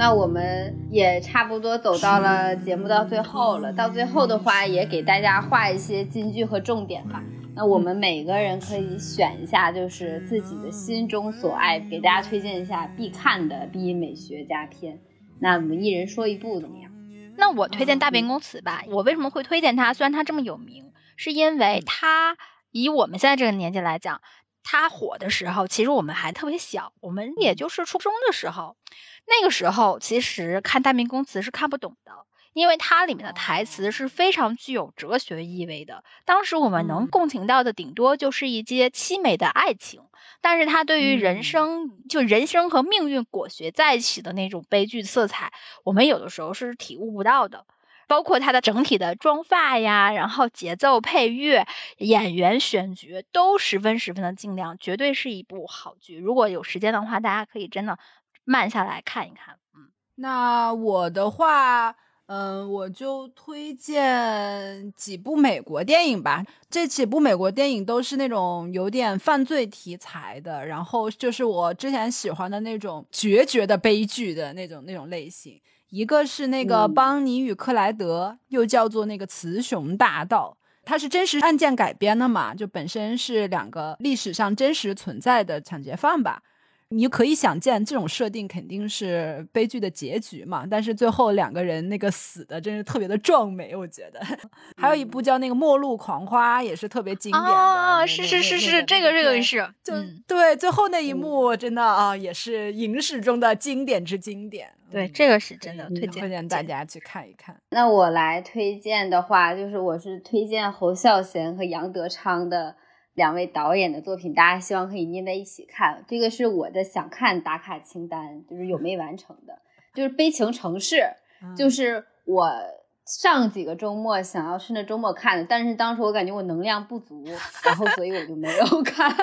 那我们也差不多走到了节目到最后了，到最后的话也给大家画一些金句和重点吧。那我们每个人可以选一下，就是自己的心中所爱，给大家推荐一下必看的 B 美学佳片。那我们一人说一部怎么样？
那我推荐《大变公词》吧。我为什么会推荐它？虽然它这么有名，是因为它以我们现在这个年纪来讲，它火的时候，其实我们还特别小，我们也就是初中的时候。那个时候，其实看《大明宫词》是看不懂的，因为它里面的台词是非常具有哲学意味的。当时我们能共情到的，顶多就是一些凄美的爱情，但是它对于人生，就人生和命运裹挟在一起的那种悲剧色彩，我们有的时候是体悟不到的。包括它的整体的妆发呀，然后节奏、配乐、演员选角都十分十分的精良，绝对是一部好剧。如果有时间的话，大家可以真的慢下来看一看。嗯，
那我的话，嗯、我就推荐几部美国电影吧。这几部美国电影都是那种有点犯罪题材的，然后就是我之前喜欢的那种决绝的悲剧的那种那种类型。一个是那个
嗯
邦尼与克莱德，又叫做那个雌雄大盗。它是真实案件改编的嘛，就本身是两个历史上真实存在的抢劫犯吧。你可以想见，这种设定肯定是悲剧的结局嘛。但是最后两个人那个死的真是特别的壮美，我觉得。还有一部叫那个《末路狂花》，也是特别经典的。
哦，
那
是是是是，这个这个
对
是，
就、
嗯，
对最后那一幕真的啊，也是影史中的经典之经典。
对，
嗯
这个是真的推荐
推荐大家去看一看。
那我来推荐的话，就是我是推荐侯孝贤和杨德昌的两位导演的作品，大家希望可以捏在一起看。这个是我的想看打卡清单，就是有没完成的，就是《悲情城市》，
嗯
就是我上几个周末想要趁着周末看的，但是当时我感觉我能量不足，然后所以我就没有看，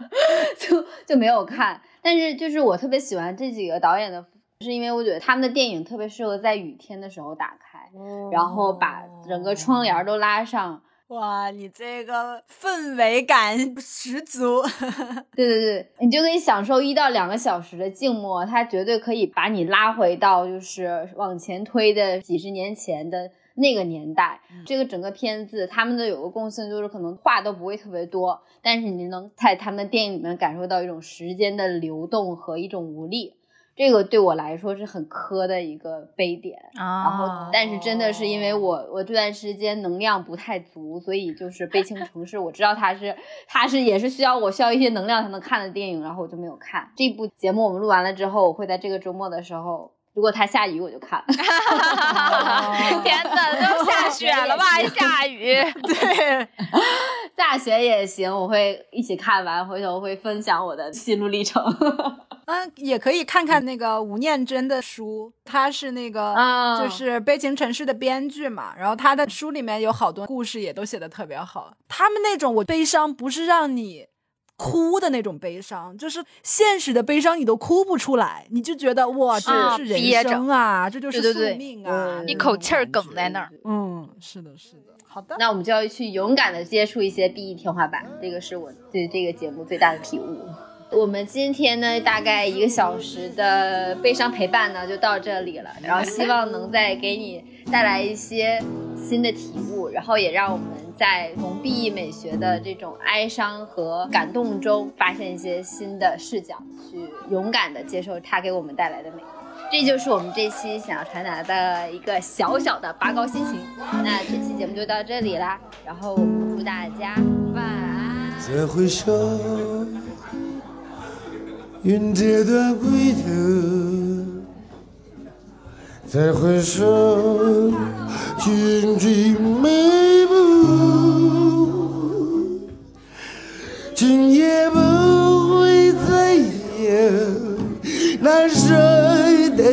就就没有看。但是就是我特别喜欢这几个导演的，是因为我觉得他们的电影特别适合在雨天的时候打开，然后把整个窗帘都拉上。
哇，你这个氛围感十足。
对对对，你就可以享受一到两个小时的静默，它绝对可以把你拉回到就是往前推的几十年前的那个年代。这个整个片子他们的有个共性就是可能话都不会特别多，但是你能在他们的电影里面感受到一种时间的流动和一种无力。这个对我来说是很磕的一个悲点，然后
啊，
但是真的是因为我我这段时间能量不太足，所以就是《悲情城市》，我知道它是它是也是需要我需要一些能量才能看的电影，然后我就没有看这部节目。我们录完了之后，我会在这个周末的时候，如果它下雨我就看。
天哪，都下雪了吧？还下雨，
对，
下雪也行，我会一起看完，回头会分享我的心路历程。
嗯，也可以看看那个吴念真的书，他是那个
啊
就是《悲情城市》的编剧嘛，然后他的书里面有好多故事也都写的特别好。他们那种我悲伤不是让你哭的那种悲伤，就是现实的悲伤你都哭不出来，你就觉得哇，这
啊
就是
憋着
人生啊，这就是宿
对对对
命啊，
嗯
一口气儿梗在那儿。
嗯，是的，是的，好的。
那我们就要去勇敢的接触一些 BE 天花板，这个是我对这个节目最大的体悟。我们今天呢，大概一个小时的悲伤陪伴呢，就到这里了。然后希望能再给你带来一些新的体悟，然后也让我们在从 BE 美学的这种哀伤和感动中，发现一些新的视角，去勇敢的接受它给我们带来的美。这就是我们这期想要传达的一个小小的拔高心情。那这期节目就到这里啦，然后祝大家晚安。
再回首，云这段归途。再回首，群追眉步。今夜不会再有难舍的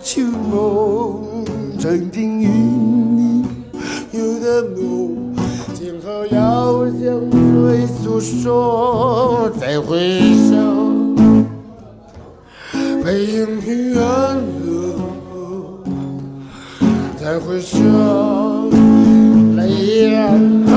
旧梦，曾经与你有的梦，今后要向谁诉说？再回首，背影平安再回首，泪眼。